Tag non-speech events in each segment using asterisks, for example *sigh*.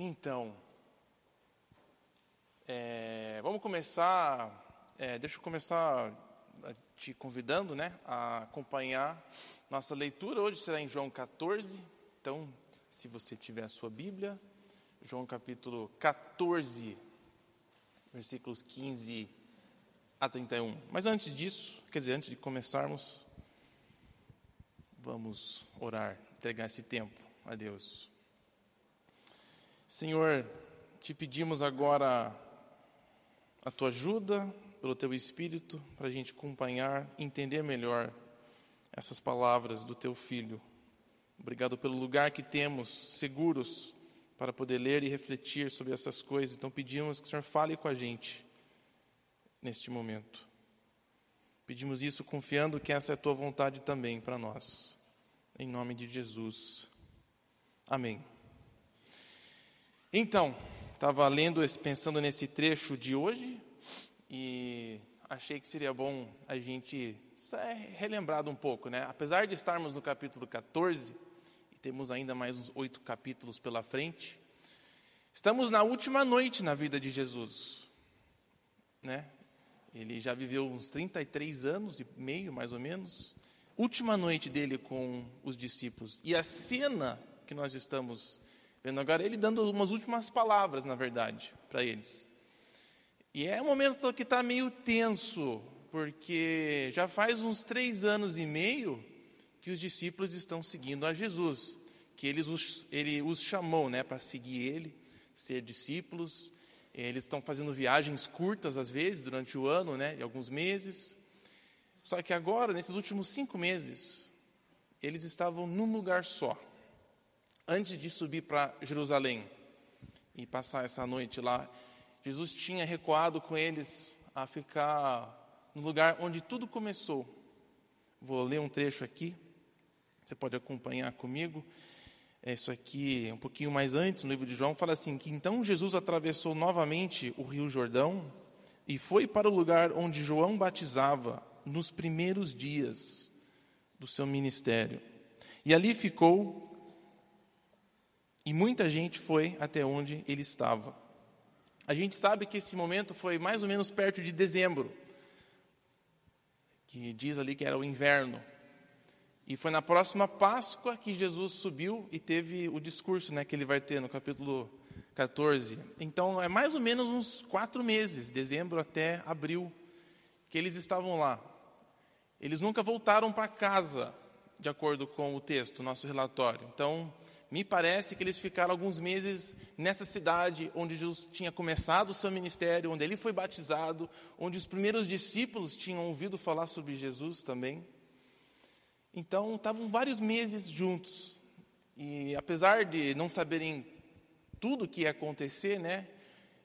Então, é, vamos começar. É, deixa eu começar te convidando né, a acompanhar nossa leitura. Hoje será em João 14. Então, se você tiver a sua Bíblia, João capítulo 14, versículos 15 a 31. Mas antes disso, quer dizer, antes de começarmos, vamos orar, entregar esse tempo a Deus. Senhor, te pedimos agora a tua ajuda pelo teu Espírito para a gente acompanhar, entender melhor essas palavras do teu Filho. Obrigado pelo lugar que temos seguros para poder ler e refletir sobre essas coisas. Então pedimos que o Senhor fale com a gente neste momento. Pedimos isso confiando que essa é a tua vontade também para nós. Em nome de Jesus. Amém. Então, estava lendo, pensando nesse trecho de hoje e achei que seria bom a gente relembrar um pouco, né? Apesar de estarmos no capítulo 14 e temos ainda mais uns oito capítulos pela frente, estamos na última noite na vida de Jesus, né? Ele já viveu uns 33 anos e meio, mais ou menos, última noite dele com os discípulos. E a cena que nós estamos Vendo agora ele dando umas últimas palavras, na verdade, para eles. E é um momento que está meio tenso, porque já faz uns três anos e meio que os discípulos estão seguindo a Jesus, que eles os, ele os chamou né, para seguir ele, ser discípulos. Eles estão fazendo viagens curtas, às vezes, durante o ano, né, de alguns meses. Só que agora, nesses últimos cinco meses, eles estavam num lugar só antes de subir para Jerusalém e passar essa noite lá, Jesus tinha recuado com eles a ficar no lugar onde tudo começou. Vou ler um trecho aqui, você pode acompanhar comigo. É isso aqui, um pouquinho mais antes, no livro de João, fala assim: que então Jesus atravessou novamente o rio Jordão e foi para o lugar onde João batizava nos primeiros dias do seu ministério. E ali ficou e muita gente foi até onde ele estava. A gente sabe que esse momento foi mais ou menos perto de dezembro, que diz ali que era o inverno. E foi na próxima Páscoa que Jesus subiu e teve o discurso né, que ele vai ter no capítulo 14. Então, é mais ou menos uns quatro meses, dezembro até abril, que eles estavam lá. Eles nunca voltaram para casa, de acordo com o texto, nosso relatório. Então, me parece que eles ficaram alguns meses nessa cidade onde Jesus tinha começado o seu ministério, onde ele foi batizado, onde os primeiros discípulos tinham ouvido falar sobre Jesus também. Então, estavam vários meses juntos. E apesar de não saberem tudo o que ia acontecer, né,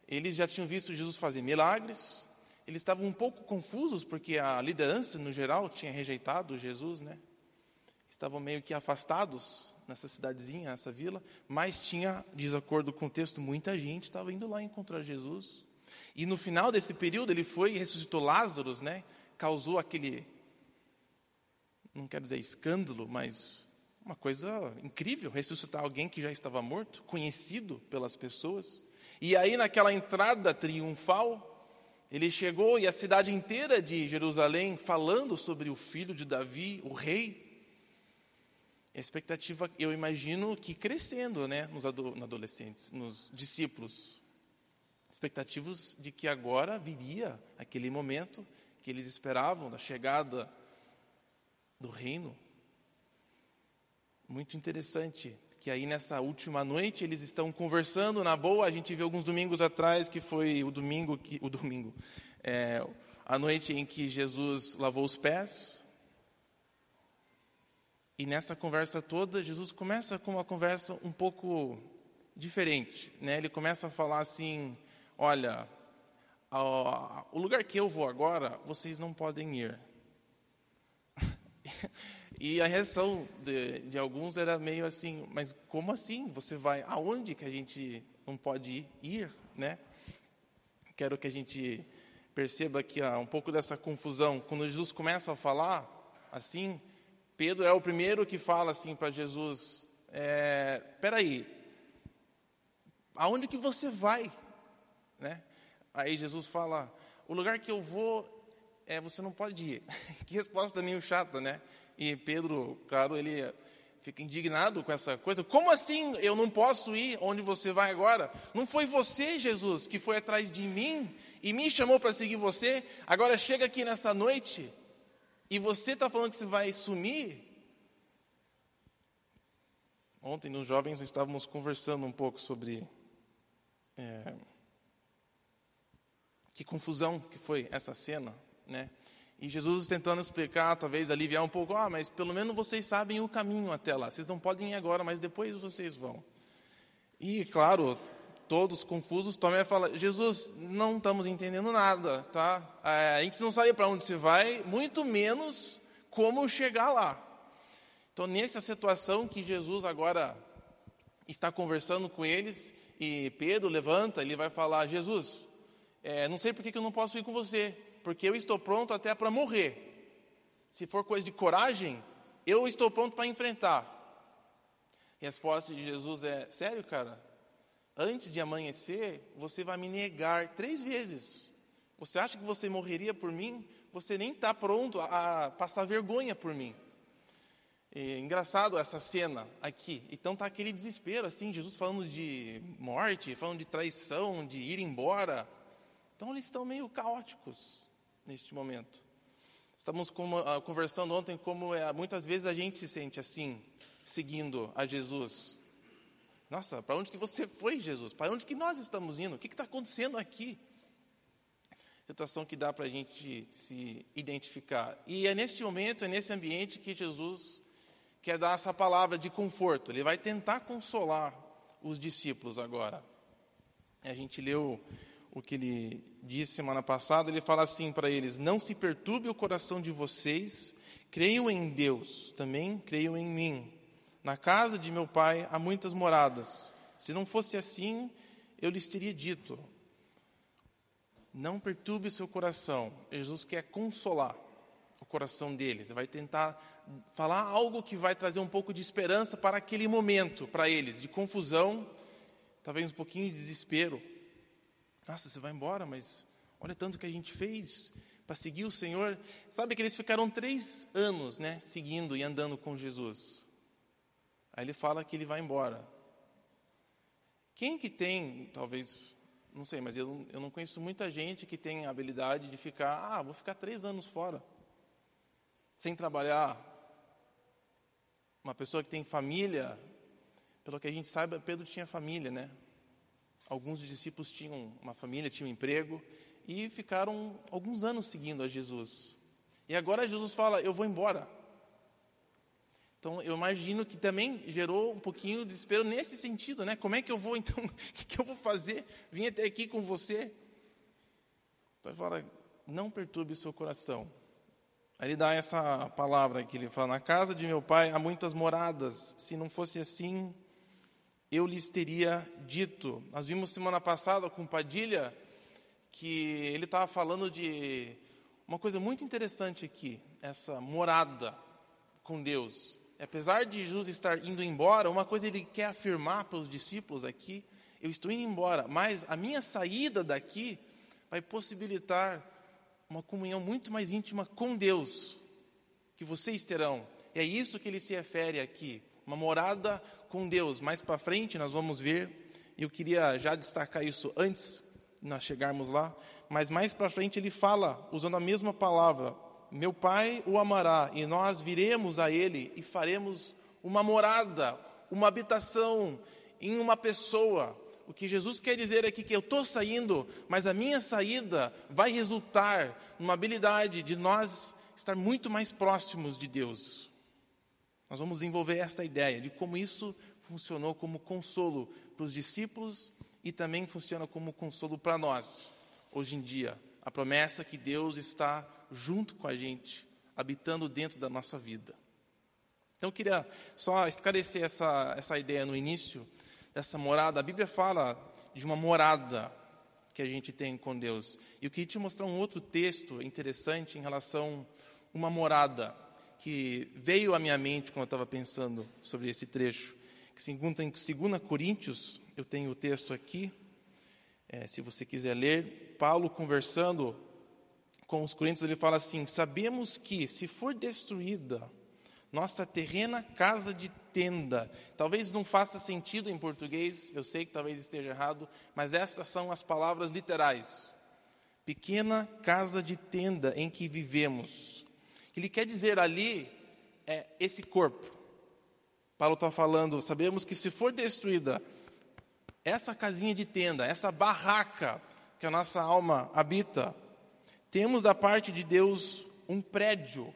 eles já tinham visto Jesus fazer milagres. Eles estavam um pouco confusos porque a liderança no geral tinha rejeitado Jesus, né? Estavam meio que afastados nessa cidadezinha, nessa vila, mas tinha, de acordo com o texto, muita gente estava indo lá encontrar Jesus. E no final desse período ele foi e ressuscitou Lázaro, né? Causou aquele, não quero dizer escândalo, mas uma coisa incrível, ressuscitar alguém que já estava morto, conhecido pelas pessoas. E aí naquela entrada triunfal, ele chegou e a cidade inteira de Jerusalém falando sobre o filho de Davi, o rei, a expectativa, eu imagino que crescendo, né, nos adolescentes, nos discípulos. Expectativas de que agora viria aquele momento que eles esperavam da chegada do reino. Muito interessante que aí nessa última noite eles estão conversando na boa. A gente viu alguns domingos atrás que foi o domingo que o domingo, é, a noite em que Jesus lavou os pés e nessa conversa toda, Jesus começa com uma conversa um pouco diferente. Né? Ele começa a falar assim: Olha, o lugar que eu vou agora, vocês não podem ir. *laughs* e a reação de, de, alguns era meio assim: Mas como assim? Você vai aonde que a gente não pode ir? Né? Quero que a gente perceba aqui ó, um pouco dessa confusão. Quando Jesus começa a falar assim Pedro é o primeiro que fala assim para Jesus: é, peraí, aonde que você vai? Né? Aí Jesus fala, o lugar que eu vou, é, você não pode ir. *laughs* que resposta meio chata, né? E Pedro, claro, ele fica indignado com essa coisa. Como assim eu não posso ir onde você vai agora? Não foi você, Jesus, que foi atrás de mim e me chamou para seguir você? Agora chega aqui nessa noite e você está falando que você vai sumir? Ontem, nos jovens, estávamos conversando um pouco sobre. É, que confusão que foi essa cena, né? E Jesus tentando explicar, talvez aliviar um pouco, ah, mas pelo menos vocês sabem o caminho até lá. Vocês não podem ir agora, mas depois vocês vão. E, claro, todos confusos, Tomé fala, Jesus, não estamos entendendo nada, tá? É, a gente não sabe para onde se vai, muito menos como chegar lá. Então, nessa situação que Jesus agora está conversando com eles, e Pedro levanta, ele vai falar, Jesus, é, não sei por que eu não posso ir com você, porque eu estou pronto até para morrer. Se for coisa de coragem, eu estou pronto para enfrentar. E a resposta de Jesus é: sério, cara? Antes de amanhecer, você vai me negar três vezes. Você acha que você morreria por mim? Você nem está pronto a, passar vergonha por mim. É engraçado essa cena aqui. Então tá aquele desespero, assim, Jesus falando de morte, falando de traição, de ir embora. Então eles estão meio caóticos neste momento. Estamos ah, conversando ontem como é, muitas vezes a gente se sente assim, seguindo a Jesus. Nossa, para onde que você foi, Jesus? Para onde que nós estamos indo? O que está acontecendo aqui? Situação que dá para a gente se identificar. E é neste momento, é nesse ambiente que Jesus quer dar essa palavra de conforto. Ele vai tentar consolar os discípulos agora. A gente leu o que ele disse semana passada, ele fala assim para eles: Não se perturbe o coração de vocês, creiam em Deus, também creiam em mim. Na casa de meu pai há muitas moradas. Se não fosse assim, eu lhes teria dito. Não perturbe seu coração. Jesus quer consolar o coração deles. Vai tentar falar algo que vai trazer um pouco de esperança para aquele momento, para eles, de confusão, talvez um pouquinho de desespero. Nossa, você vai embora, mas olha tanto que a gente fez para seguir o Senhor. Sabe que eles ficaram três anos, né, seguindo e andando com Jesus. Aí ele fala que ele vai embora. Quem que tem, talvez, não sei, mas eu, eu não conheço muita gente que tem a habilidade de ficar, ah, vou ficar três anos fora, sem trabalhar. Uma pessoa que tem família, pelo que a gente sabe, Pedro tinha família, né? Alguns dos discípulos tinham uma família, tinham um emprego e ficaram alguns anos seguindo a Jesus. E agora Jesus fala: Eu vou embora. Então eu imagino que também gerou um pouquinho de desespero nesse sentido, né? Como é que eu vou então? *laughs* O que, eu vou fazer? Vim até aqui com você. Então ele fala: Não perturbe o seu coração. Aí ele dá essa palavra que ele fala: Na casa de meu pai há muitas moradas. Se não fosse assim, eu lhes teria dito. Nós vimos semana passada com Padilha que ele estava falando de uma coisa muito interessante aqui, essa morada com Deus. Apesar de Jesus estar indo embora, uma coisa ele quer afirmar para os discípulos aqui: eu estou indo embora, mas a minha saída daqui vai possibilitar uma comunhão muito mais íntima com Deus, que vocês terão. E é isso que ele se refere aqui, uma morada com Deus. Mais para frente nós vamos ver, eu queria já destacar isso antes de nós chegarmos lá, mas mais para frente ele fala, usando a mesma palavra: Meu Pai o amará, e nós viremos a Ele e faremos uma morada, uma habitação em uma pessoa. O que Jesus quer dizer aqui é que eu estou saindo, mas a minha saída vai resultar numa habilidade de nós estar muito mais próximos de Deus. Nós vamos desenvolver esta ideia de como isso funcionou como consolo para os discípulos e também funciona como consolo para nós, hoje em dia. A promessa que Deus está junto com a gente, habitando dentro da nossa vida. Então eu queria só esclarecer essa, essa ideia no início dessa morada. A Bíblia fala de uma morada que a gente tem com Deus. E eu queria te mostrar um outro texto interessante em relação a uma morada que veio à minha mente quando eu estava pensando sobre esse trecho, que se encontra em 2 Coríntios, Eu tenho o texto aqui, é, se você quiser ler. Paulo conversando com os Coríntios, ele fala assim: Sabemos que, se for destruída nossa terrena casa de tenda. Talvez não faça sentido em português, eu sei que talvez esteja errado, mas estas são as palavras literais. Pequena casa de tenda em que vivemos. Ele quer dizer ali é esse corpo. Paulo está falando, sabemos que se for destruída essa casinha de tenda, essa barraca que a nossa alma habita, temos da parte de Deus um prédio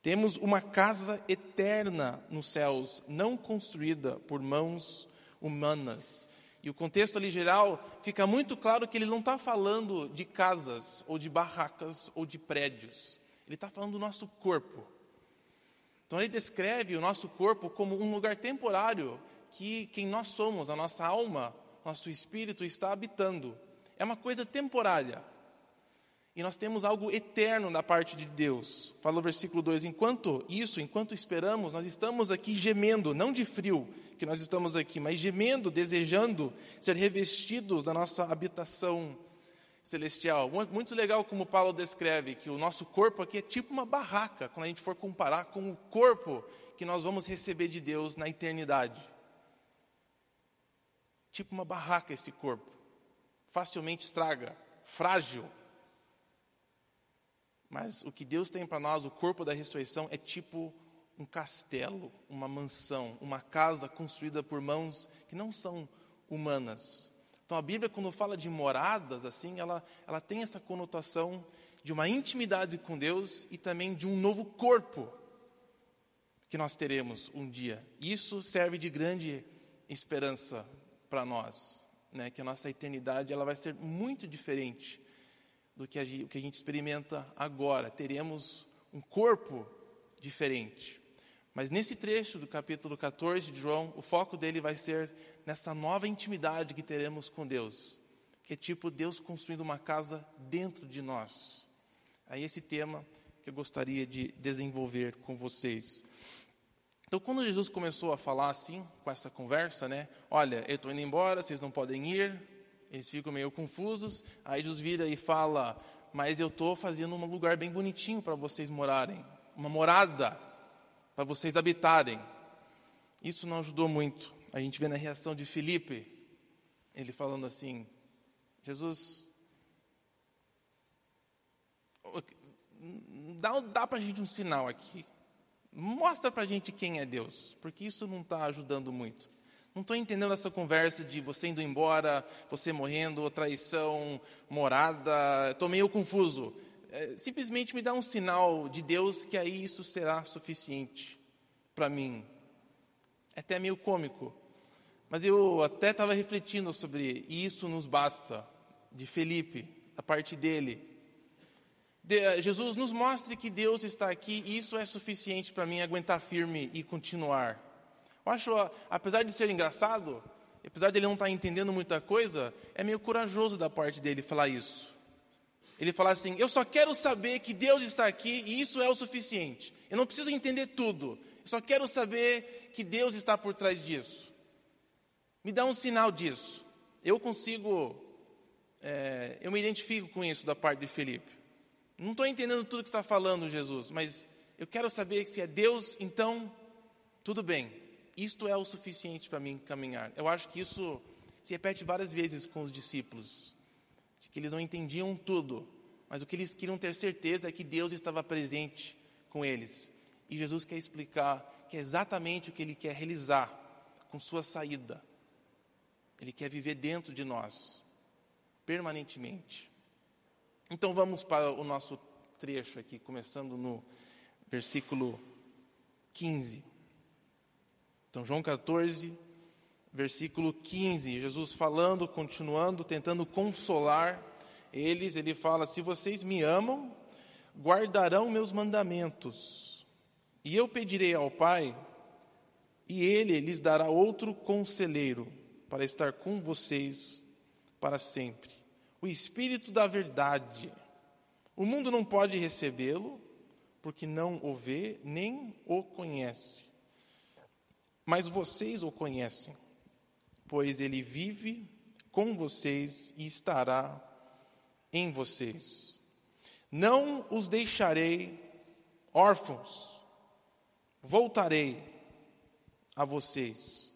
temos uma casa eterna nos céus, não construída por mãos humanas. E o contexto ali geral fica muito claro que ele não está falando de casas, ou de barracas, ou de prédios. Ele está falando do nosso corpo. Então ele descreve o nosso corpo como um lugar temporário que quem nós somos, a nossa alma, nosso espírito está habitando. É uma coisa temporária. E nós temos algo eterno da parte de Deus. Fala o versículo 2: Enquanto isso, enquanto esperamos, nós estamos aqui gemendo, não de frio que nós estamos aqui, mas gemendo, desejando ser revestidos da nossa habitação celestial. Muito legal como Paulo descreve que o nosso corpo aqui é tipo uma barraca, quando a gente for comparar com o corpo que nós vamos receber de Deus na eternidade. Tipo uma barraca este corpo. Facilmente estraga, frágil, mas o que Deus tem para nós, o corpo da ressurreição, é tipo um castelo, uma mansão, uma casa construída por mãos que não são humanas. Então a Bíblia, quando fala de moradas, assim, ela, ela tem essa conotação de uma intimidade com Deus e também de um novo corpo que nós teremos um dia. Isso serve de grande esperança para nós, né? que a nossa eternidade ela vai ser muito diferente do que a, o que a gente experimenta agora. Teremos um corpo diferente. Mas nesse trecho do capítulo 14 de João, o foco dele vai ser nessa nova intimidade que teremos com Deus, que é tipo Deus construindo uma casa dentro de nós. Aí esse tema que eu gostaria de desenvolver com vocês. Então, quando Jesus começou a falar assim, com essa conversa, né? Olha, eu estou indo embora, vocês não podem ir, eles ficam meio confusos. Aí Jesus vira e fala: Mas eu estou fazendo um lugar bem bonitinho para vocês morarem, uma morada para vocês habitarem. Isso não ajudou muito. A gente vê na reação de Felipe, ele falando assim: Jesus, dá, dá para a gente um sinal aqui. Mostra para a gente quem é Deus, porque isso não está ajudando muito. Não estou entendendo essa conversa de você indo embora, você morrendo, traição, morada. Estou meio confuso. É, simplesmente me dá um sinal de Deus que aí isso será suficiente para mim. É até meio cômico. Mas eu até estava refletindo sobre isso nos basta, de Felipe, da parte dele. De, Jesus nos mostre que Deus está aqui e isso é suficiente para mim aguentar firme e continuar. Eu acho, apesar de ser engraçado, apesar de ele não estar tá entendendo muita coisa, é meio corajoso da parte dele falar isso. Ele fala assim: Eu só quero saber que Deus está aqui e isso é o suficiente. Eu não preciso entender tudo. Eu só quero saber que Deus está por trás disso. Me dá um sinal disso. Eu consigo, é, eu me identifico com isso da parte de Felipe. Não estou entendendo tudo que está falando, Jesus, mas eu quero saber se é Deus, então tudo bem. Isto é o suficiente para mim caminhar. Eu acho que isso se repete várias vezes com os discípulos, de que eles não entendiam tudo, mas o que eles queriam ter certeza é que Deus estava presente com eles. E Jesus quer explicar que é exatamente o que ele quer realizar com sua saída. Ele quer viver dentro de nós, permanentemente. Então vamos para o nosso trecho aqui, começando no versículo 15. Então, João 14, versículo 15, Jesus falando, continuando, tentando consolar eles, ele fala: Se vocês me amam, guardarão meus mandamentos, e eu pedirei ao Pai, e ele lhes dará outro conselheiro para estar com vocês para sempre. O Espírito da Verdade. O mundo não pode recebê-lo, porque não o vê nem o conhece mas vocês o conhecem, pois ele vive com vocês e estará em vocês. Não os deixarei órfãos, voltarei a vocês.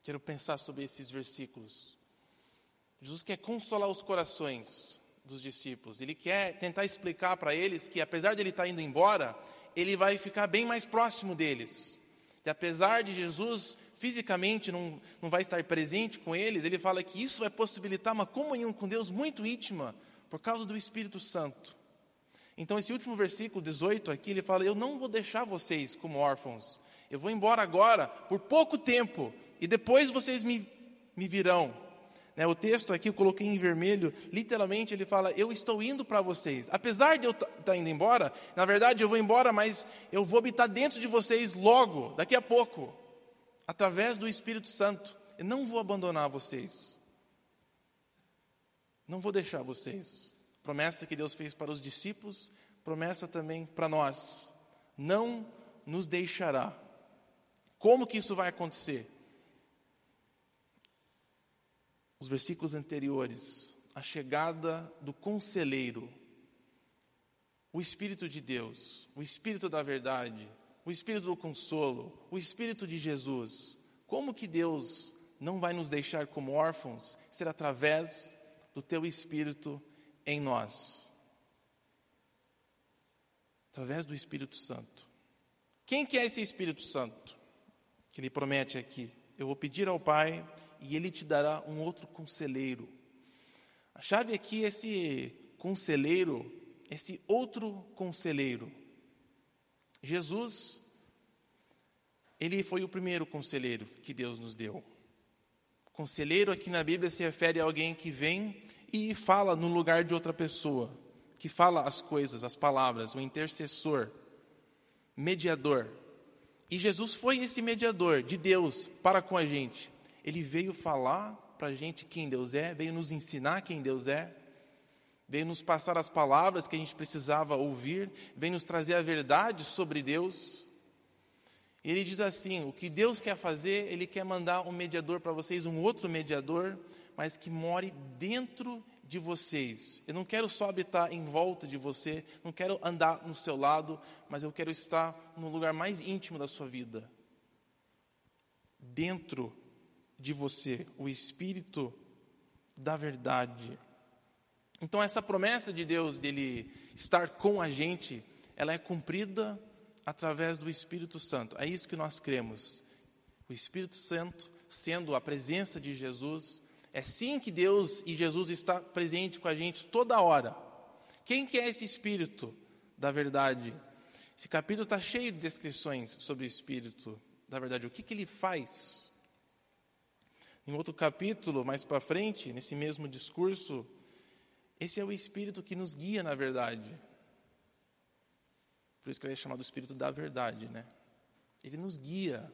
Quero pensar sobre esses versículos. Jesus quer consolar os corações dos discípulos. Ele quer tentar explicar para eles que, apesar de ele estar indo embora, ele vai ficar bem mais próximo deles. E apesar de Jesus fisicamente não, não vai estar presente com eles, ele fala que isso vai possibilitar uma comunhão com Deus muito íntima por causa do Espírito Santo. Então, esse último versículo 18 aqui, ele fala: Eu não vou deixar vocês como órfãos, eu vou embora agora por pouco tempo, e depois vocês me, me virão. Né, o texto aqui eu coloquei em vermelho, literalmente ele fala: Eu estou indo para vocês. Apesar de eu estar tá indo embora, na verdade eu vou embora, mas eu vou habitar dentro de vocês logo, daqui a pouco através do Espírito Santo. Eu não vou abandonar vocês. Não vou deixar vocês. Promessa que Deus fez para os discípulos, promessa também para nós. Não nos deixará. Como que isso vai acontecer? Os versículos anteriores, a chegada do conselheiro, o Espírito de Deus, o Espírito da verdade, o Espírito do consolo, o Espírito de Jesus. Como que Deus não vai nos deixar como órfãos? Ser através do teu Espírito em nós. Através do Espírito Santo. Quem que é esse Espírito Santo? Que ele promete aqui. Eu vou pedir ao Pai e ele te dará um outro conselheiro. A chave aqui é esse conselheiro, esse outro conselheiro. Jesus, ele foi o primeiro conselheiro que Deus nos deu. Conselheiro aqui na Bíblia se refere a alguém que vem e fala no lugar de outra pessoa, que fala as coisas, as palavras, o intercessor, mediador. E Jesus foi esse mediador de Deus para com a gente. Ele veio falar para a gente quem Deus é, veio nos ensinar quem Deus é, veio nos passar as palavras que a gente precisava ouvir, veio nos trazer a verdade sobre Deus. E ele diz assim: o que Deus quer fazer, Ele quer mandar um mediador para vocês, um outro mediador, mas que more dentro de vocês. Eu não quero só habitar em volta de você, não quero andar no seu lado, mas eu quero estar no lugar mais íntimo da sua vida. Dentro de você, o Espírito da verdade. Então essa promessa de Deus dele estar com a gente, ela é cumprida através do Espírito Santo. É isso que nós cremos. O Espírito Santo sendo a presença de Jesus, é sim que Deus e Jesus está presente com a gente toda hora. Quem que é esse Espírito da verdade? Esse capítulo está cheio de descrições sobre o Espírito da verdade. O que, que ele faz? Em outro capítulo, mais para frente, nesse mesmo discurso, esse é o Espírito que nos guia na verdade. Por isso que ele é chamado Espírito da verdade, né? Ele nos guia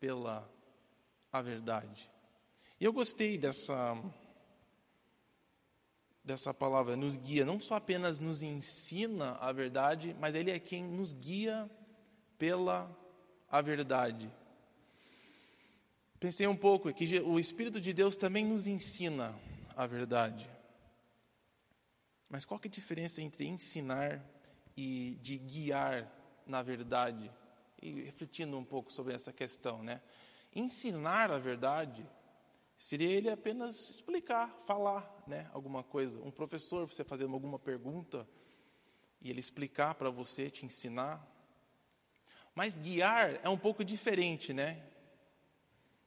pela a verdade. E eu gostei dessa dessa palavra, nos guia, não só apenas nos ensina a verdade, mas ele é quem nos guia pela a verdade. Pensei um pouco que o Espírito de Deus também nos ensina a verdade. Mas qual que é a diferença entre ensinar e de guiar na verdade? E refletindo um pouco sobre essa questão, né? Ensinar a verdade seria ele apenas explicar, falar, né, alguma coisa. Um professor, você fazendo alguma pergunta e ele explicar para você, te ensinar. Mas guiar é um pouco diferente, né?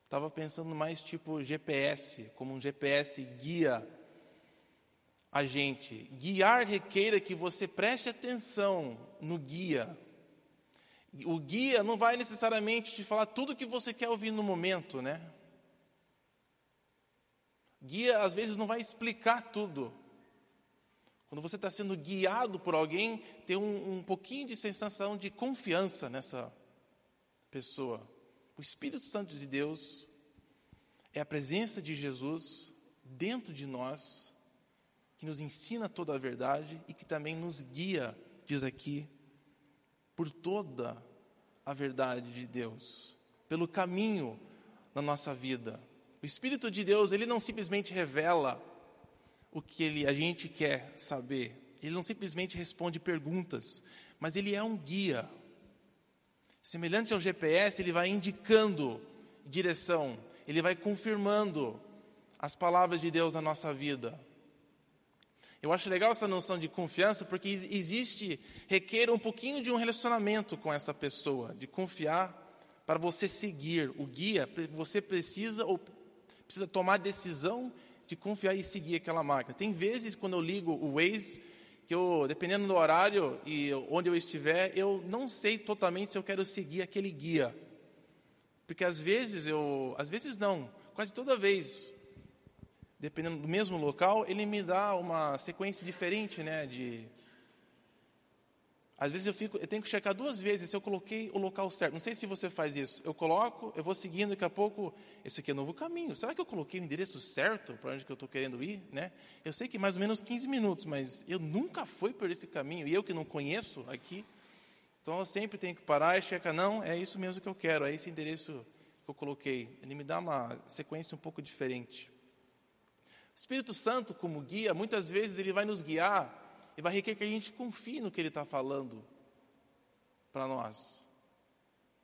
Estava pensando mais tipo GPS, como um GPS guia a gente. Guiar requer que você preste atenção no guia. O guia não vai necessariamente te falar tudo o que você quer ouvir no momento, né? Guia às vezes não vai explicar tudo. Quando você está sendo guiado por alguém, tem um, um pouquinho de sensação de confiança nessa pessoa. O Espírito Santo de Deus é a presença de Jesus dentro de nós que nos ensina toda a verdade e que também nos guia, diz aqui, por toda a verdade de Deus, pelo caminho na nossa vida. O Espírito de Deus, ele não simplesmente revela o que ele, a gente quer saber. Ele não simplesmente responde perguntas, mas ele é um guia. Semelhante ao GPS, ele vai indicando direção, ele vai confirmando as palavras de Deus na nossa vida. Eu acho legal essa noção de confiança, porque existe, requer um pouquinho de um relacionamento com essa pessoa, de confiar para você seguir o guia, você precisa ou precisa tomar a decisão de confiar e seguir aquela máquina. Tem vezes quando eu ligo o Waze, que eu, dependendo do horário e onde eu estiver, eu não sei totalmente se eu quero seguir aquele guia. Porque às vezes eu, às vezes não, quase toda vez, dependendo do mesmo local, ele me dá uma sequência diferente, né, de às vezes eu, fico, eu tenho que checar duas vezes se eu coloquei o local certo. Não sei se você faz isso. Eu coloco, eu vou seguindo, daqui a pouco, esse aqui é novo caminho. Será que eu coloquei o endereço certo para onde que eu estou querendo ir? Né? Eu sei que mais ou menos 15 minutos, mas eu nunca fui por esse caminho. E eu que não conheço aqui. Então eu sempre tenho que parar e checar, não, é isso mesmo que eu quero, é esse endereço que eu coloquei. Ele me dá uma sequência um pouco diferente. O Espírito Santo, como guia, muitas vezes ele vai nos guiar e vai requerer que a gente confie no que Ele está falando para nós.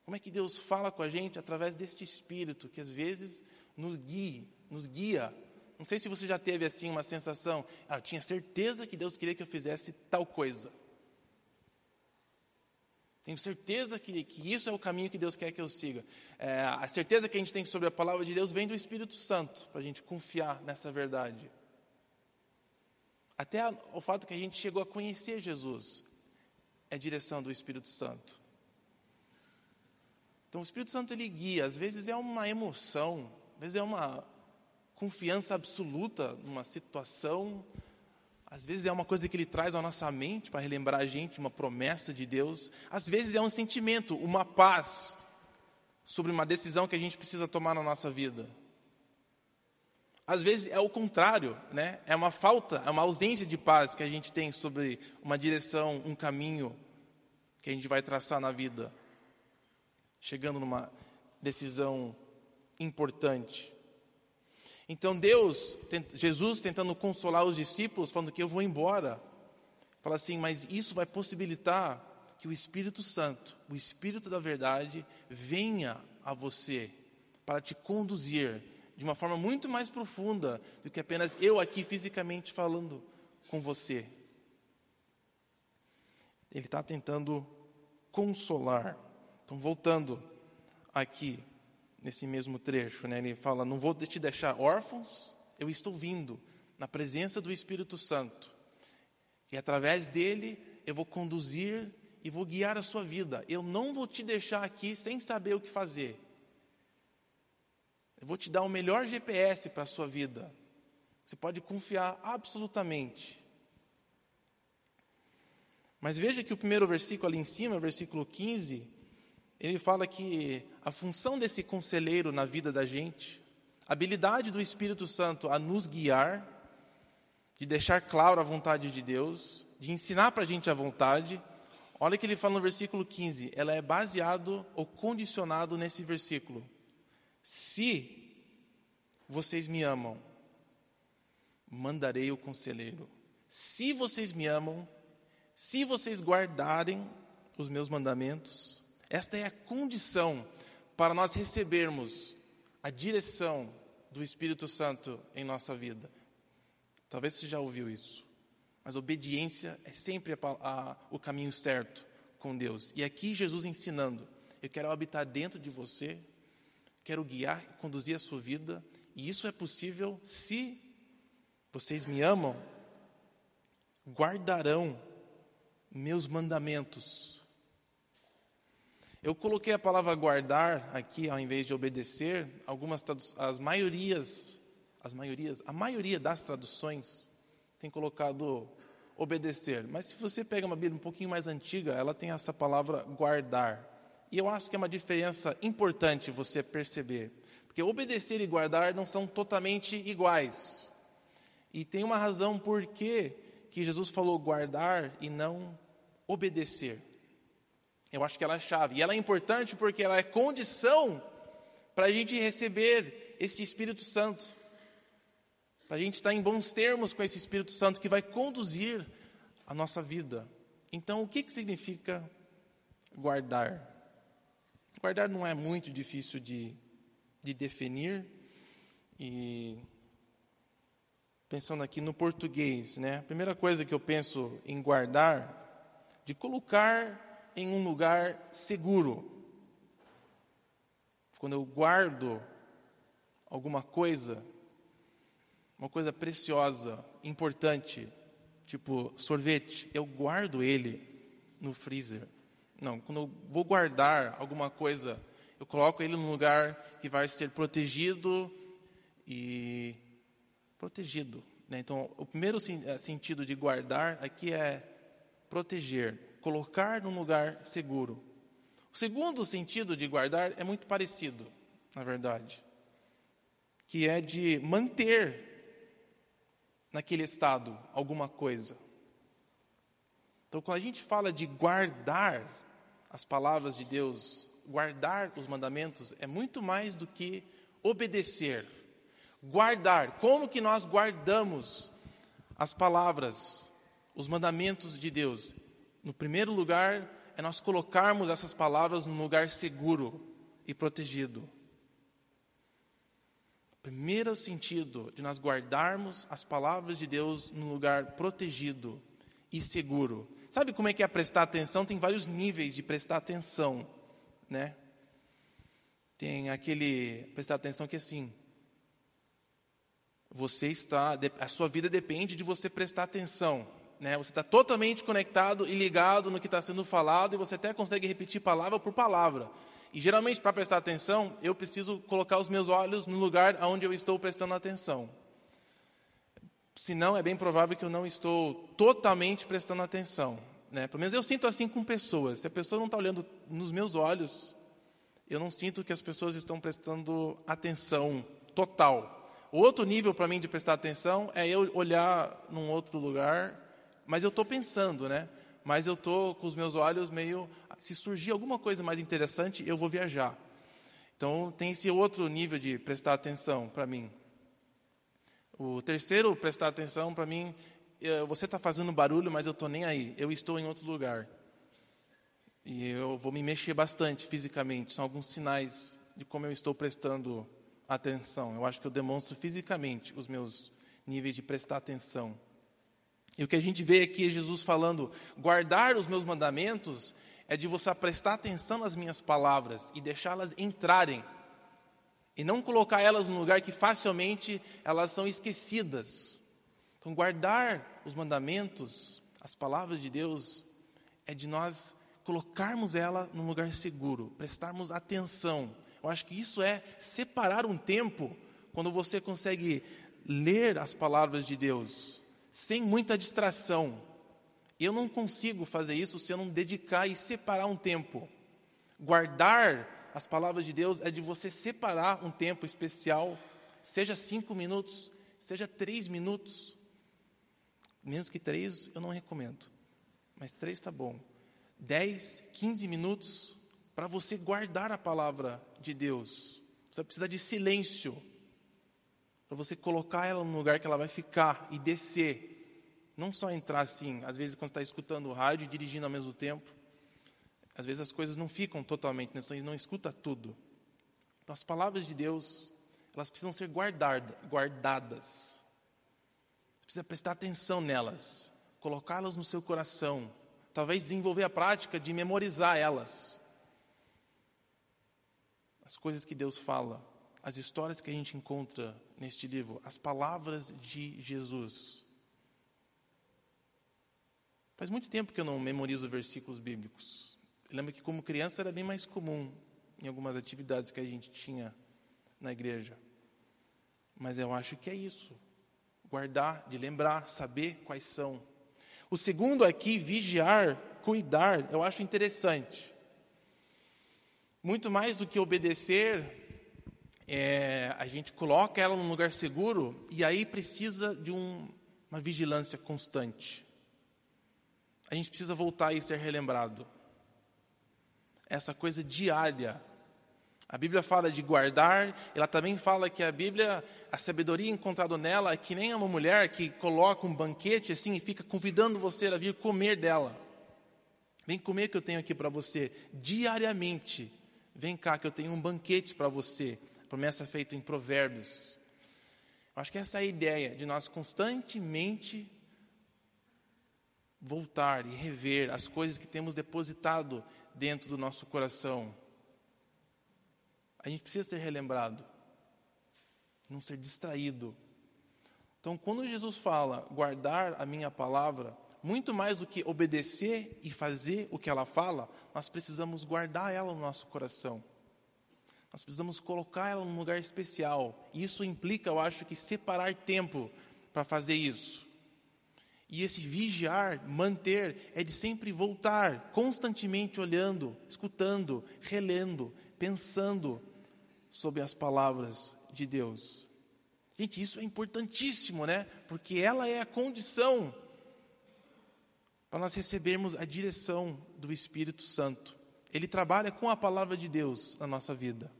Como é que Deus fala com a gente através deste Espírito que às vezes nos guia, nos guia. Não sei se você já teve assim uma sensação, ah, eu tinha certeza que Deus queria que eu fizesse tal coisa. Tenho certeza que, que isso é o caminho que Deus quer que eu siga. É, a certeza que a gente tem sobre a palavra de Deus vem do Espírito Santo, para a gente confiar nessa verdade. Até o fato que a gente chegou a conhecer Jesus é direção do Espírito Santo. Então o Espírito Santo ele guia, às vezes é uma emoção, às vezes é uma confiança absoluta numa situação, às vezes é uma coisa que ele traz à nossa mente para relembrar a gente uma promessa de Deus, às vezes é um sentimento, uma paz sobre uma decisão que a gente precisa tomar na nossa vida. Às vezes é o contrário, né? É uma falta, é uma ausência de paz que a gente tem sobre uma direção, um caminho que a gente vai traçar na vida, chegando numa decisão importante. Então Deus, Jesus tentando consolar os discípulos, falando que eu vou embora, fala assim, mas isso vai possibilitar que o Espírito Santo, o Espírito da verdade, venha a você para te conduzir de uma forma muito mais profunda do que apenas eu aqui fisicamente falando com você. Ele está tentando consolar. Então, voltando aqui, nesse mesmo trecho, né, ele fala: Não vou te deixar órfãos, eu estou vindo na presença do Espírito Santo. E através dele eu vou conduzir e vou guiar a sua vida. Eu não vou te deixar aqui sem saber o que fazer. Eu vou te dar o melhor GPS para a sua vida. Você pode confiar absolutamente. Mas veja que o primeiro versículo ali em cima, versículo 15, ele fala que a função desse conselheiro na vida da gente, a habilidade do Espírito Santo a nos guiar, de deixar claro a vontade de Deus, de ensinar para a gente a vontade. Olha que ele fala no versículo 15, ela é baseado ou condicionado nesse versículo. Se vocês me amam, mandarei o conselheiro. Se vocês me amam, se vocês guardarem os meus mandamentos, esta é a condição para nós recebermos a direção do Espírito Santo em nossa vida. Talvez você já ouviu isso, mas obediência é sempre a, a, o caminho certo com Deus. E aqui Jesus ensinando: eu quero habitar dentro de você, quero guiar e conduzir a sua vida, e isso é possível se vocês me amam, guardarão meus mandamentos. Eu coloquei a palavra guardar aqui ao invés de obedecer, algumas as maiorias, as maiorias, a maioria das traduções tem colocado obedecer. Mas se você pega uma Bíblia um pouquinho mais antiga, ela tem essa palavra guardar. E eu acho que é uma diferença importante você perceber. Porque obedecer e guardar não são totalmente iguais. E tem uma razão por que, que Jesus falou guardar e não obedecer. Eu acho que ela é chave. E ela é importante porque ela é condição para a gente receber este Espírito Santo, para a gente estar em bons termos com esse Espírito Santo que vai conduzir a nossa vida. Então, o que, que significa guardar? Guardar não é muito difícil de, de definir, e pensando aqui no português, né? A primeira coisa que eu penso em guardar, de colocar em um lugar seguro. Quando eu guardo alguma coisa, uma coisa preciosa, importante, tipo sorvete, eu guardo ele no freezer. Não, quando eu vou guardar alguma coisa, eu coloco ele num lugar que vai ser protegido e protegido. Né? Então, o primeiro eh, sentido de guardar aqui é proteger, colocar num lugar seguro. O segundo sentido de guardar é muito parecido, na verdade, que é de manter naquele estado alguma coisa. Então, quando a gente fala de guardar as palavras de Deus, guardar os mandamentos, é muito mais do que obedecer. Guardar, como que nós guardamos as palavras, os mandamentos de Deus? No primeiro lugar, é nós colocarmos essas palavras num lugar seguro e protegido. Primeiro sentido de nós guardarmos as palavras de Deus num lugar protegido e seguro. Sabe como é que é prestar atenção? Tem vários níveis de prestar atenção, né? Tem aquele prestar atenção que é assim, você está, a sua vida depende de você prestar atenção, né? Você está totalmente conectado e ligado no que está sendo falado e você até consegue repetir palavra por palavra. E geralmente, para prestar atenção, eu preciso colocar os meus olhos no lugar onde eu estou prestando atenção. Senão, é bem provável que eu não estou totalmente prestando atenção. Né? Pelo menos eu sinto assim com pessoas. Se a pessoa não está olhando nos meus olhos, eu não sinto que as pessoas estão prestando atenção total. Outro nível para mim de prestar atenção é eu olhar num outro lugar, mas eu estou pensando, né? Mas eu estou com os meus olhos meio se surgir alguma coisa mais interessante, eu vou viajar. Então, tem esse outro nível de prestar atenção para mim. O terceiro, prestar atenção para mim, você está fazendo barulho, mas eu estou nem aí, eu estou em outro lugar. E eu vou me mexer bastante fisicamente, são alguns sinais de como eu estou prestando atenção. Eu acho que eu demonstro fisicamente os meus níveis de prestar atenção. E o que a gente vê aqui é Jesus falando: guardar os meus mandamentos é de você prestar atenção nas minhas palavras e deixá-las entrarem. E não colocar elas num lugar que facilmente elas são esquecidas. Então, guardar os mandamentos, as palavras de Deus, é de nós colocarmos ela num lugar seguro, prestarmos atenção. Eu acho que isso é separar um tempo quando você consegue ler as palavras de Deus sem muita distração, eu não consigo fazer isso se eu não dedicar e separar um tempo. Guardar as palavras de Deus é de você separar um tempo especial, seja cinco minutos, seja três minutos. Menos que três eu não recomendo, mas três está bom. Dez, quinze minutos para você guardar a palavra de Deus. Você precisa de silêncio para você colocar ela no lugar que ela vai ficar e descer não só entrar assim, às vezes quando está escutando o rádio e dirigindo ao mesmo tempo, às vezes as coisas não ficam totalmente, você não escuta tudo. Então as palavras de Deus, elas precisam ser guardada, guardadas. Você precisa prestar atenção nelas, colocá-las no seu coração, talvez desenvolver a prática de memorizar elas. As coisas que Deus fala, as histórias que a gente encontra neste livro, as palavras de Jesus. Faz muito tempo que eu não memorizo versículos bíblicos. Lembro que, como criança, era bem mais comum em algumas atividades que a gente tinha na igreja. Mas eu acho que é isso. Guardar, de lembrar, saber quais são. O segundo aqui, vigiar, cuidar, eu acho interessante. Muito mais do que obedecer, é, a gente coloca ela num lugar seguro e aí precisa de um, uma vigilância constante a gente precisa voltar e ser relembrado. Essa coisa diária. A Bíblia fala de guardar, ela também fala que a Bíblia, a sabedoria encontrada nela é que nem uma mulher que coloca um banquete assim e fica convidando você a vir comer dela. Vem comer que eu tenho aqui para você diariamente. Vem cá que eu tenho um banquete para você. Promessa feita em Provérbios. Eu acho que essa é a ideia de nós constantemente voltar e rever as coisas que temos depositado dentro do nosso coração. A gente precisa ser relembrado, não ser distraído. Então, quando Jesus fala guardar a minha palavra, muito mais do que obedecer e fazer o que ela fala, nós precisamos guardar ela no nosso coração. Nós precisamos colocar ela num lugar especial. E isso implica, eu acho, que separar tempo para fazer isso. E esse vigiar, manter, é de sempre voltar, constantemente olhando, escutando, relendo, pensando sobre as palavras de Deus. Gente, isso é importantíssimo, né? Porque ela é a condição para nós recebermos a direção do Espírito Santo. Ele trabalha com a palavra de Deus na nossa vida.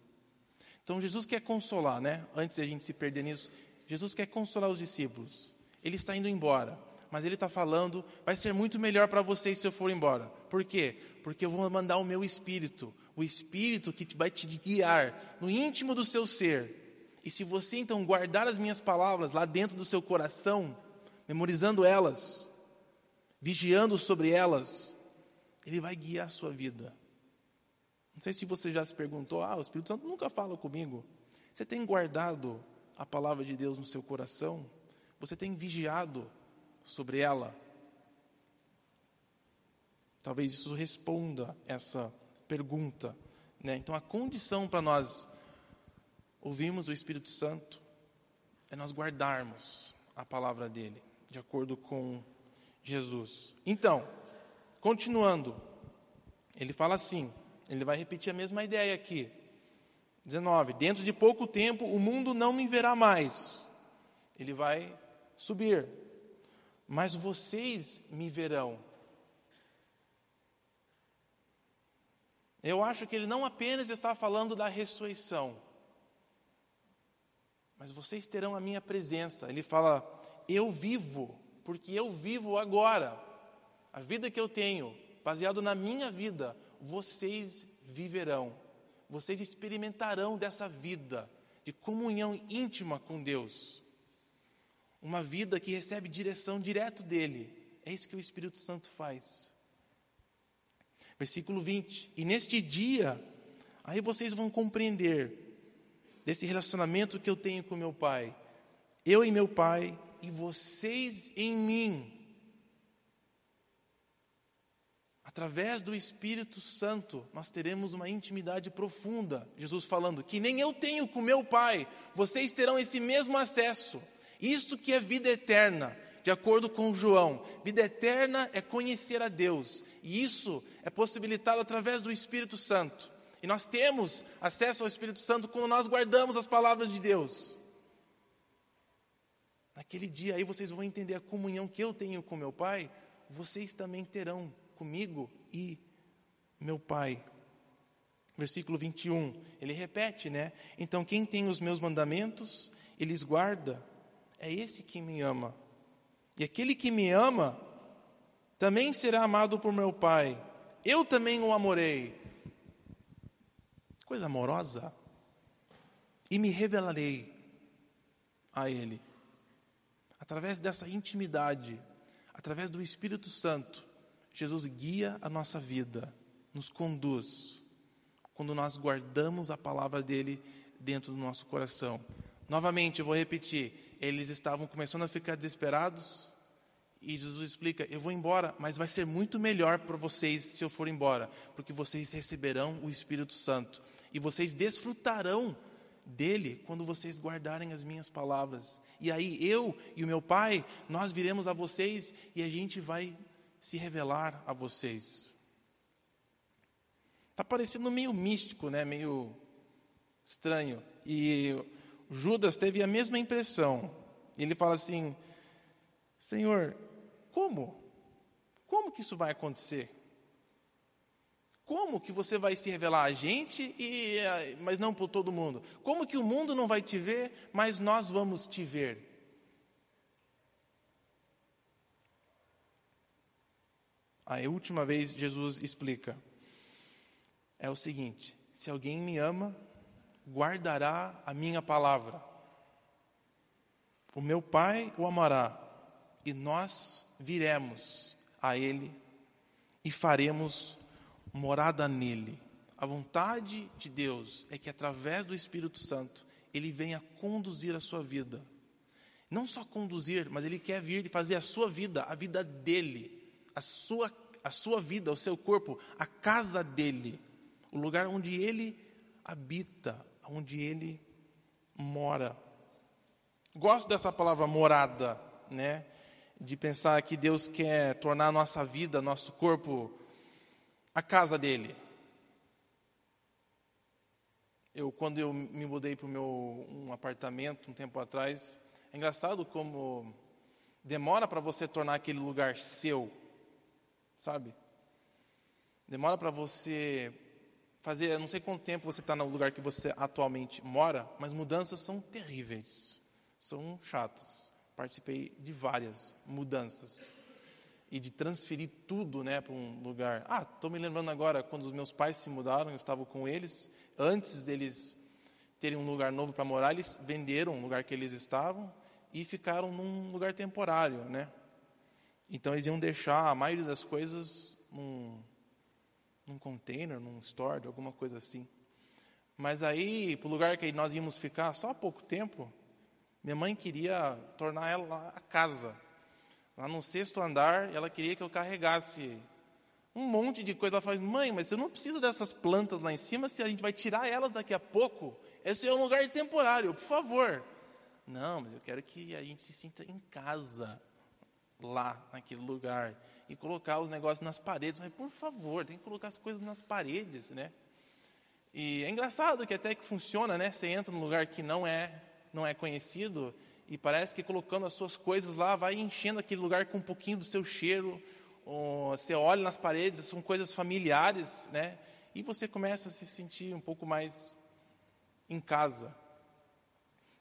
Então Jesus quer consolar, né? Antes de a gente se perder nisso, Jesus quer consolar os discípulos. Ele está indo embora mas ele está falando, vai ser muito melhor para vocês se eu for embora. Por quê? Porque eu vou mandar o meu espírito, o espírito que vai te guiar no íntimo do seu ser. E se você então guardar as minhas palavras lá dentro do seu coração, memorizando elas, vigiando sobre elas, ele vai guiar a sua vida. Não sei se você já se perguntou, ah, o Espírito Santo nunca fala comigo. Você tem guardado a palavra de Deus no seu coração? Você tem vigiado sobre ela? Talvez isso responda essa pergunta. Né? Então, a condição para nós ouvirmos o Espírito Santo é nós guardarmos a palavra dele, de acordo com Jesus. Então, continuando, ele fala assim, ele vai repetir a mesma ideia aqui. 19: Dentro de pouco tempo o mundo não me verá mais. Ele vai subir mas vocês me verão. Eu acho que ele não apenas está falando da ressurreição, mas vocês terão a minha presença. Ele fala: Eu vivo, porque eu vivo agora. A vida que eu tenho, baseado na minha vida, vocês viverão. Vocês experimentarão dessa vida de comunhão íntima com Deus uma vida que recebe direção direto dele. É isso que o Espírito Santo faz. Versículo 20: E neste dia, aí vocês vão compreender desse relacionamento que eu tenho com meu Pai, eu e meu Pai, e vocês em mim. Através do Espírito Santo, nós teremos uma intimidade profunda. Jesus falando que nem eu tenho com meu Pai, vocês terão esse mesmo acesso. Isto que é vida eterna, de acordo com João. Vida eterna é conhecer a Deus, e isso é possibilitado através do Espírito Santo. E nós temos acesso ao Espírito Santo quando nós guardamos as palavras de Deus. Naquele dia aí vocês vão entender a comunhão que eu tenho com meu Pai, vocês também terão comigo e meu Pai. Versículo 21, ele repete, né? Então quem tem os meus mandamentos, eles guarda é esse que me ama. E aquele que me ama também será amado por meu Pai. Eu também o amorei. Coisa amorosa. E me revelarei a Ele. Através dessa intimidade, através do Espírito Santo, Jesus guia a nossa vida, nos conduz, quando nós guardamos a palavra dele dentro do nosso coração. Novamente, eu vou repetir: eles estavam começando a ficar desesperados. E Jesus explica: Eu vou embora, mas vai ser muito melhor para vocês se eu for embora, porque vocês receberão o Espírito Santo e vocês desfrutarão dele quando vocês guardarem as minhas palavras. E aí eu e o meu Pai, nós viremos a vocês e a gente vai se revelar a vocês. Está parecendo meio místico, né? meio estranho. E Judas teve a mesma impressão. Ele fala assim: Senhor, como? Como que isso vai acontecer? Como que você vai se revelar a gente, e, eh, mas não por todo mundo? Como que o mundo não vai te ver, mas nós vamos te ver? A última vez Jesus explica. É o seguinte: se alguém me ama, guardará a minha palavra. O meu Pai o amará, e nós viremos a Ele e faremos morada nele. A vontade de Deus é que através do Espírito Santo ele venha conduzir a sua vida. Não só conduzir, mas ele quer vir e fazer a sua vida, a vida dele, a sua, a sua vida, o seu corpo, a casa dele, o lugar onde ele habita, onde ele mora. Gosto dessa palavra morada, né? De pensar que Deus quer tornar a nossa vida, nosso corpo, a casa dele. Eu, quando eu me mudei para o meu um apartamento um tempo atrás, é engraçado como demora para você tornar aquele lugar seu, sabe? Demora para você fazer, não sei quanto tempo você está no lugar que você atualmente mora, mas mudanças são terríveis, são chatas. Participei de várias mudanças e de transferir tudo né, para um lugar. Ah, estou me lembrando agora, quando os meus pais se mudaram, eu estava com eles, antes deles terem um lugar novo para morar, eles venderam o lugar que eles estavam e ficaram num lugar temporário, né? Então eles iam deixar a maioria das coisas num, num container, num store, alguma coisa assim. Mas aí, para o lugar que nós íamos ficar só há pouco tempo, minha mãe queria tornar ela a casa. Lá no sexto andar, ela queria que eu carregasse um monte de coisa. Ela falou, mãe, mas você não precisa dessas plantas lá em cima, se a gente vai tirar elas daqui a pouco. Esse é um lugar temporário, por favor. Não, mas eu quero que a gente se sinta em casa, lá, naquele lugar. E colocar os negócios nas paredes. Mas, por favor, tem que colocar as coisas nas paredes, né? E é engraçado que até que funciona, né? Você entra num lugar que não é, não é conhecido e parece que colocando as suas coisas lá vai enchendo aquele lugar com um pouquinho do seu cheiro. Você olha nas paredes, são coisas familiares, né? E você começa a se sentir um pouco mais em casa.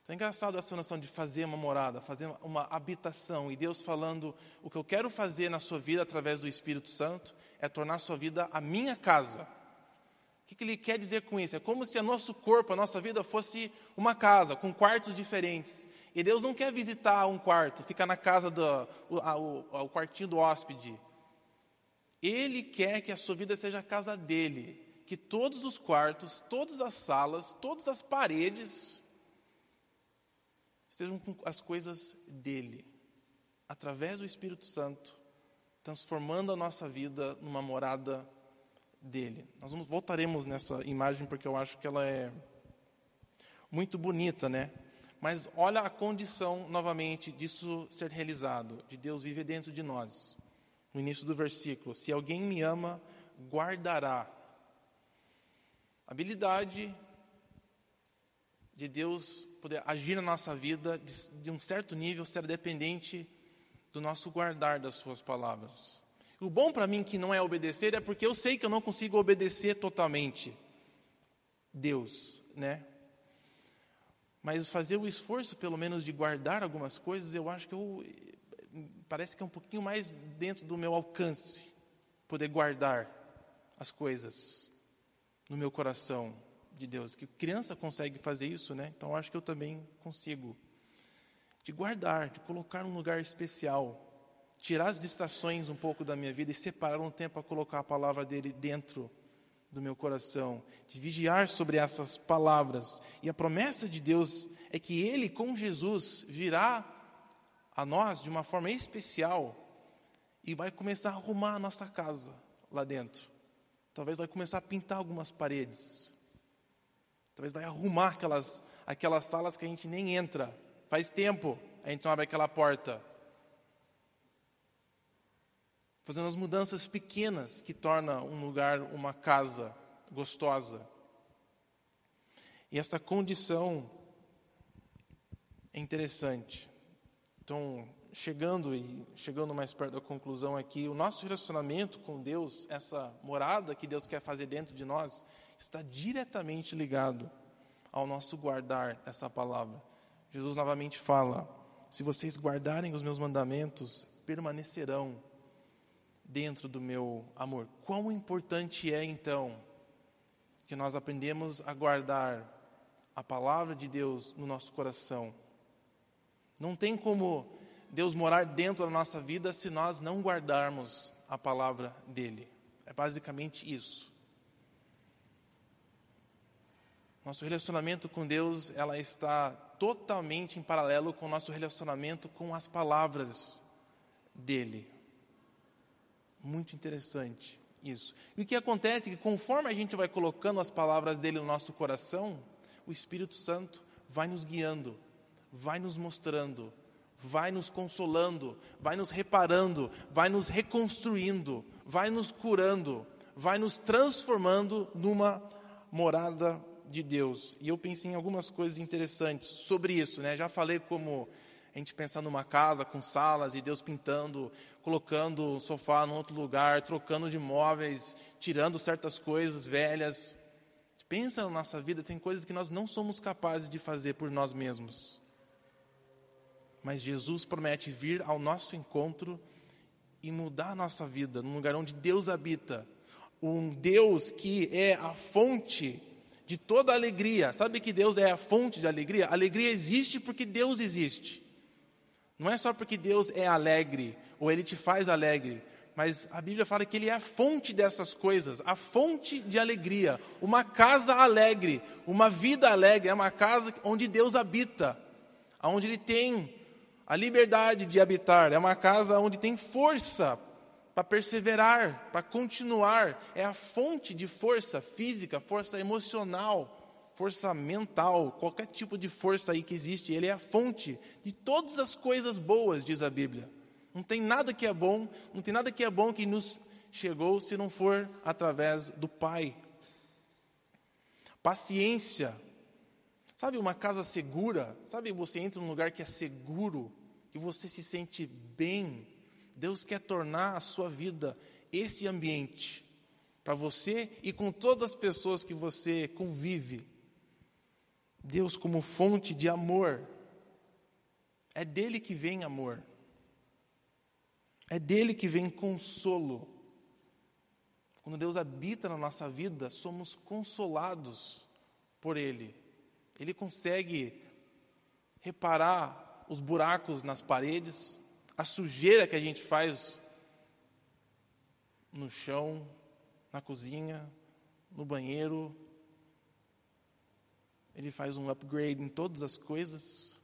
Então é engraçado essa noção de fazer uma morada, fazer uma habitação. E Deus falando: o que eu quero fazer na sua vida através do Espírito Santo é tornar a sua vida a minha casa. O que, ele quer dizer com isso? É como se o nosso corpo, a nossa vida fosse uma casa, com quartos diferentes. E Deus não quer visitar um quarto, ficar na casa do o, o, o quartinho do hóspede. Ele quer que a sua vida seja a casa dele, que todos os quartos, todas as salas, todas as paredes sejam as coisas dele, através do Espírito Santo, transformando a nossa vida numa morada dele. Nós vamos, voltaremos nessa imagem porque eu acho que ela é muito bonita, né? Mas olha a condição, novamente, disso ser realizado, de Deus viver dentro de nós. No início do versículo: Se alguém me ama, guardará. Habilidade de Deus poder agir na nossa vida de, de um certo nível ser dependente do nosso guardar das Suas palavras. O bom para mim que não é obedecer é porque eu sei que eu não consigo obedecer totalmente Deus, né? Mas fazer o esforço, pelo menos, de guardar algumas coisas, eu acho que eu, parece que é um pouquinho mais dentro do meu alcance poder guardar as coisas no meu coração de Deus. Que criança consegue fazer isso, né? Então acho que eu também consigo. De guardar, de colocar um lugar especial, tirar as distrações um pouco da minha vida e separar um tempo para colocar a palavra dele dentro do meu coração, de vigiar sobre essas palavras. E a promessa de Deus é que Ele, com Jesus, virá a nós de uma forma especial e vai começar a arrumar a nossa casa lá dentro. Talvez vai começar a pintar algumas paredes. Talvez vai arrumar aquelas, aquelas salas que a gente nem entra. Faz tempo a gente não abre aquela porta fazendo as mudanças pequenas que torna um lugar uma casa gostosa. E essa condição é interessante. Então, chegando e chegando mais perto da conclusão aqui, o nosso relacionamento com Deus, essa morada que Deus quer fazer dentro de nós, está diretamente ligado ao nosso guardar essa palavra. Jesus novamente fala: se vocês guardarem os meus mandamentos, permanecerão dentro do meu amor. Quão importante é então que nós aprendemos a guardar a palavra de Deus no nosso coração. Não tem como Deus morar dentro da nossa vida se nós não guardarmos a palavra dele. É basicamente isso. Nosso relacionamento com Deus, ela está totalmente em paralelo com o nosso relacionamento com as palavras dele. Muito interessante isso. E o que acontece é que conforme a gente vai colocando as palavras dele no nosso coração, o Espírito Santo vai nos guiando, vai nos mostrando, vai nos consolando, vai nos reparando, vai nos reconstruindo, vai nos curando, vai nos transformando numa morada de Deus. E eu pensei em algumas coisas interessantes sobre isso, né? Já falei como a gente pensa numa casa com salas e Deus pintando, colocando o sofá num outro lugar, trocando de móveis, tirando certas coisas velhas. Pensa na nossa vida, tem coisas que nós não somos capazes de fazer por nós mesmos. Mas Jesus promete vir ao nosso encontro e mudar a nossa vida num lugar onde Deus habita. Um Deus que é a fonte de toda alegria. Sabe que Deus é a fonte de alegria? Alegria existe porque Deus existe. Não é só porque Deus é alegre ou ele te faz alegre, mas a Bíblia fala que ele é a fonte dessas coisas, a fonte de alegria. Uma casa alegre, uma vida alegre, é uma casa onde Deus habita, onde ele tem a liberdade de habitar, é uma casa onde tem força para perseverar, para continuar, é a fonte de força física, força emocional, força mental, qualquer tipo de força aí que existe, ele é a fonte de todas as coisas boas, diz a Bíblia. Não tem nada que é bom, não tem nada que é bom que nos chegou se não for através do Pai. Paciência. Sabe uma casa segura? Sabe você entra num lugar que é seguro, que você se sente bem. Deus quer tornar a sua vida esse ambiente para você e com todas as pessoas que você convive. Deus como fonte de amor. É dele que vem amor. É dele que vem consolo. Quando Deus habita na nossa vida, somos consolados por Ele. Ele consegue reparar os buracos nas paredes, a sujeira que a gente faz no chão, na cozinha, no banheiro. Ele faz um upgrade em todas as coisas.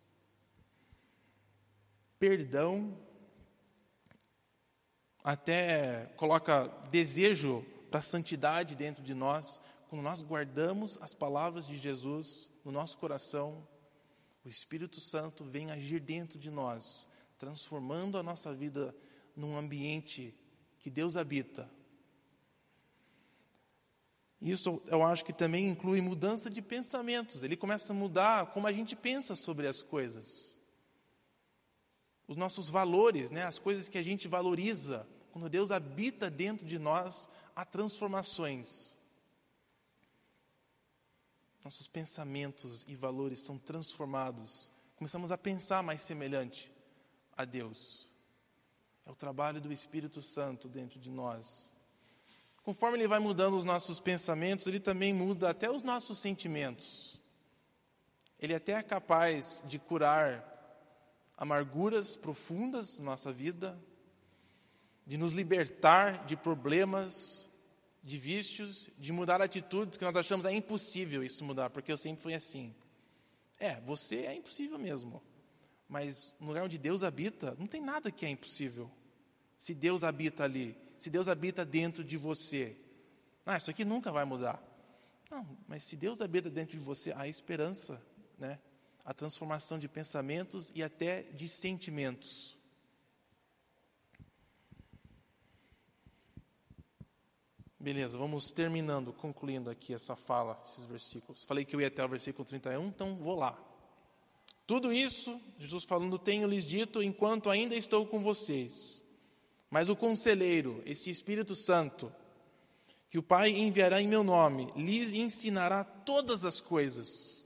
Perdão até coloca desejo para santidade dentro de nós, quando nós guardamos as palavras de Jesus no nosso coração, o Espírito Santo vem agir dentro de nós, transformando a nossa vida num ambiente que Deus habita. Isso eu acho que também inclui mudança de pensamentos. Ele começa a mudar como a gente pensa sobre as coisas os nossos valores, né, as coisas que a gente valoriza. Quando Deus habita dentro de nós, há transformações. Nossos pensamentos e valores são transformados. Começamos a pensar mais semelhante a Deus. É o trabalho do Espírito Santo dentro de nós. Conforme ele vai mudando os nossos pensamentos, ele também muda até os nossos sentimentos. Ele até é capaz de curar amarguras profundas na nossa vida, de nos libertar de problemas, de vícios, de mudar atitudes que nós achamos é impossível isso mudar, porque eu sempre fui assim. É, você é impossível mesmo. Mas no lugar onde Deus habita, não tem nada que é impossível. Se Deus habita ali, se Deus habita dentro de você. Ah, isso aqui nunca vai mudar. Não, mas se Deus habita dentro de você, há esperança, né? a transformação de pensamentos e até de sentimentos. Beleza, vamos terminando, concluindo aqui essa fala, esses versículos. Falei que eu ia até o versículo 31, então vou lá. Tudo isso, Jesus falando, tenho lhes dito enquanto ainda estou com vocês. Mas o conselheiro, esse Espírito Santo, que o Pai enviará em meu nome, lhes ensinará todas as coisas.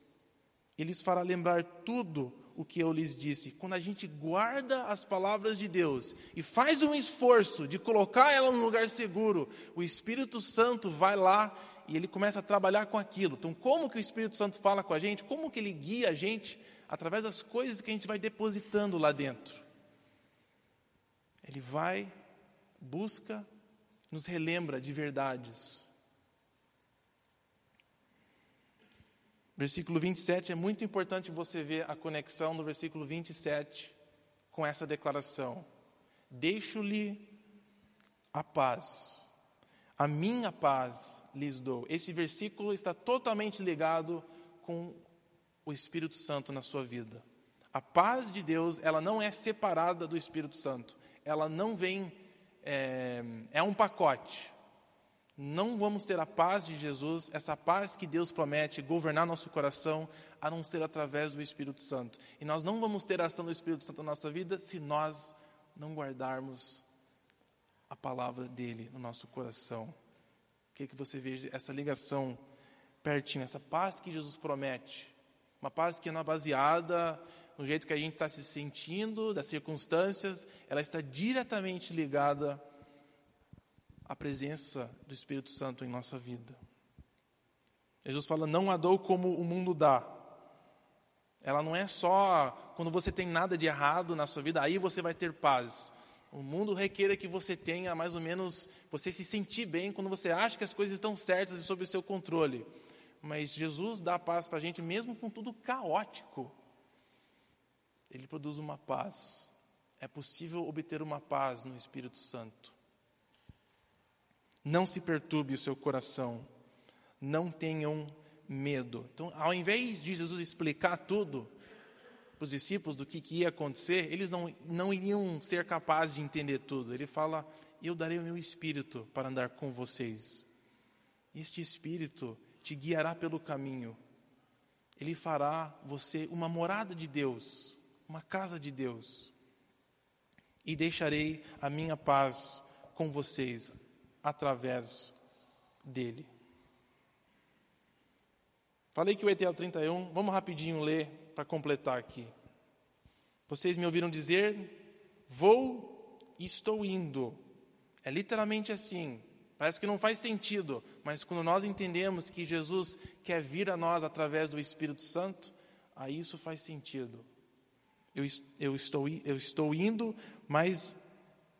E lhes fará lembrar tudo o que eu lhes disse. Quando a gente guarda as palavras de Deus e faz um esforço de colocar ela num lugar seguro, o Espírito Santo vai lá e ele começa a trabalhar com aquilo. Então, como que o Espírito Santo fala com a gente? Como que ele guia a gente? Através das coisas que a gente vai depositando lá dentro. Ele vai, busca, nos relembra de verdades. Versículo 27 é muito importante você ver a conexão do versículo 27 com essa declaração. Deixo-lhe a paz, a minha paz lhes dou. Esse versículo está totalmente ligado com o Espírito Santo na sua vida. A paz de Deus, ela não é separada do Espírito Santo. Ela não vem, é, é um pacote. Não vamos ter a paz de Jesus, essa paz que Deus promete governar nosso coração, a não ser através do Espírito Santo. E nós não vamos ter a ação do Espírito Santo na nossa vida se nós não guardarmos a palavra dele no nosso coração. O que, que você veja essa ligação pertinho, essa paz que Jesus promete? Uma paz que não é baseada no jeito que a gente está se sentindo, das circunstâncias, ela está diretamente ligada à presença do Espírito Santo em nossa vida. Jesus fala: Não a dou como o mundo dá. Ela não é só quando você tem nada de errado na sua vida, aí você vai ter paz. O mundo requer que você tenha mais ou menos, você se sentir bem quando você acha que as coisas estão certas e sob o seu controle mas Jesus dá paz para a gente, mesmo com tudo caótico. Ele produz uma paz. É possível obter uma paz no Espírito Santo. Não se perturbe o seu coração. Não tenham medo. Então, ao invés de Jesus explicar tudo para os discípulos do que, que ia acontecer, eles não, não iriam ser capazes de entender tudo. Ele fala: Eu darei o meu espírito para andar com vocês. Este espírito te guiará pelo caminho. Ele fará você uma morada de Deus, uma casa de Deus. E deixarei a minha paz com vocês através dele. Falei que o ETL 31, vamos rapidinho ler para completar aqui. Vocês me ouviram dizer: Vou estou indo. É literalmente assim. Parece que não faz sentido, mas quando nós entendemos que Jesus quer vir a nós através do Espírito Santo, aí isso faz sentido. Eu, eu, estou, eu estou indo, mas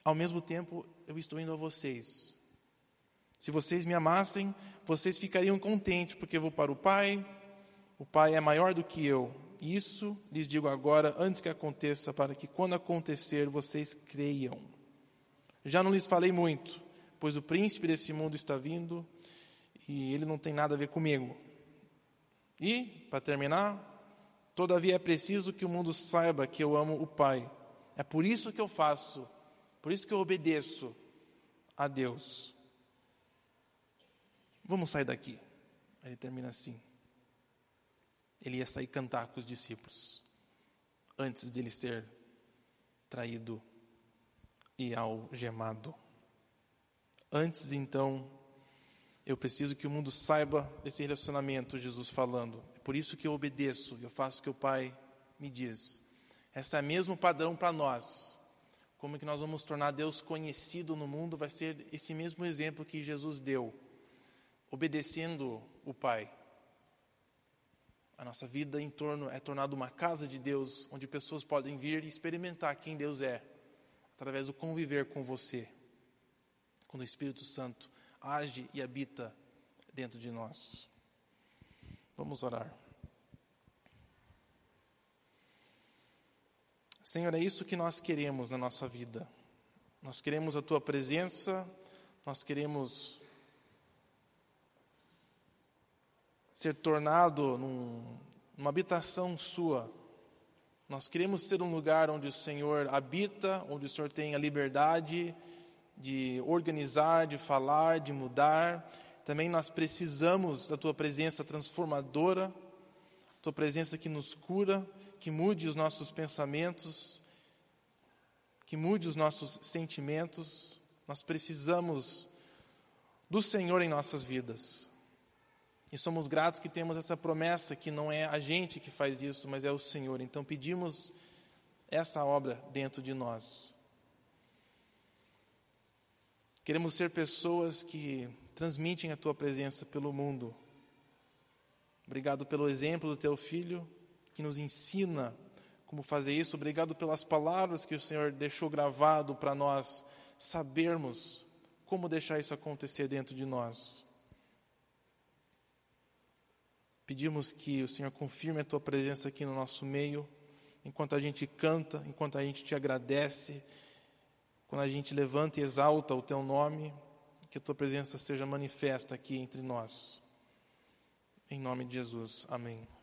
ao mesmo tempo eu estou indo a vocês. Se vocês me amassem, vocês ficariam contentes, porque eu vou para o Pai, o Pai é maior do que eu. Isso lhes digo agora, antes que aconteça, para que quando acontecer vocês creiam. Já não lhes falei muito, pois o príncipe desse mundo está vindo e ele não tem nada a ver comigo. E, para terminar, todavia é preciso que o mundo saiba que eu amo o Pai. É por isso que eu faço, por isso que eu obedeço a Deus. Vamos sair daqui. Ele termina assim. Ele ia sair cantar com os discípulos antes dele ser traído e algemado. Antes, então, eu preciso que o mundo saiba desse relacionamento, Jesus falando. É por isso que eu obedeço, eu faço o que o Pai me diz. Esse é o mesmo padrão para nós. Como que nós vamos tornar Deus conhecido no mundo? Vai ser esse mesmo exemplo que Jesus deu, obedecendo o Pai. A nossa vida em torno é tornada uma casa de Deus, onde pessoas podem vir e experimentar quem Deus é, através do conviver com você quando o Espírito Santo age e habita dentro de nós. Vamos orar. Senhor, é isso que nós queremos na nossa vida. Nós queremos a tua presença, nós queremos ser tornado num, numa habitação sua. Nós queremos ser um lugar onde o Senhor habita, onde o Senhor tem a liberdade de organizar, de falar, de mudar. Também nós precisamos da tua presença transformadora, tua presença que nos cura, que mude os nossos pensamentos, que mude os nossos sentimentos. Nós precisamos do Senhor em nossas vidas. E somos gratos que temos essa promessa que não é a gente que faz isso, mas é o Senhor. Então pedimos essa obra dentro de nós. Queremos ser pessoas que transmitem a tua presença pelo mundo. Obrigado pelo exemplo do teu filho, que nos ensina como fazer isso. Obrigado pelas palavras que o Senhor deixou gravado para nós sabermos como deixar isso acontecer dentro de nós. Pedimos que o Senhor confirme a tua presença aqui no nosso meio, enquanto a gente canta, enquanto a gente te agradece quando a gente levanta e exalta o teu nome, que a tua presença seja manifesta aqui entre nós. Em nome de Jesus. Amém.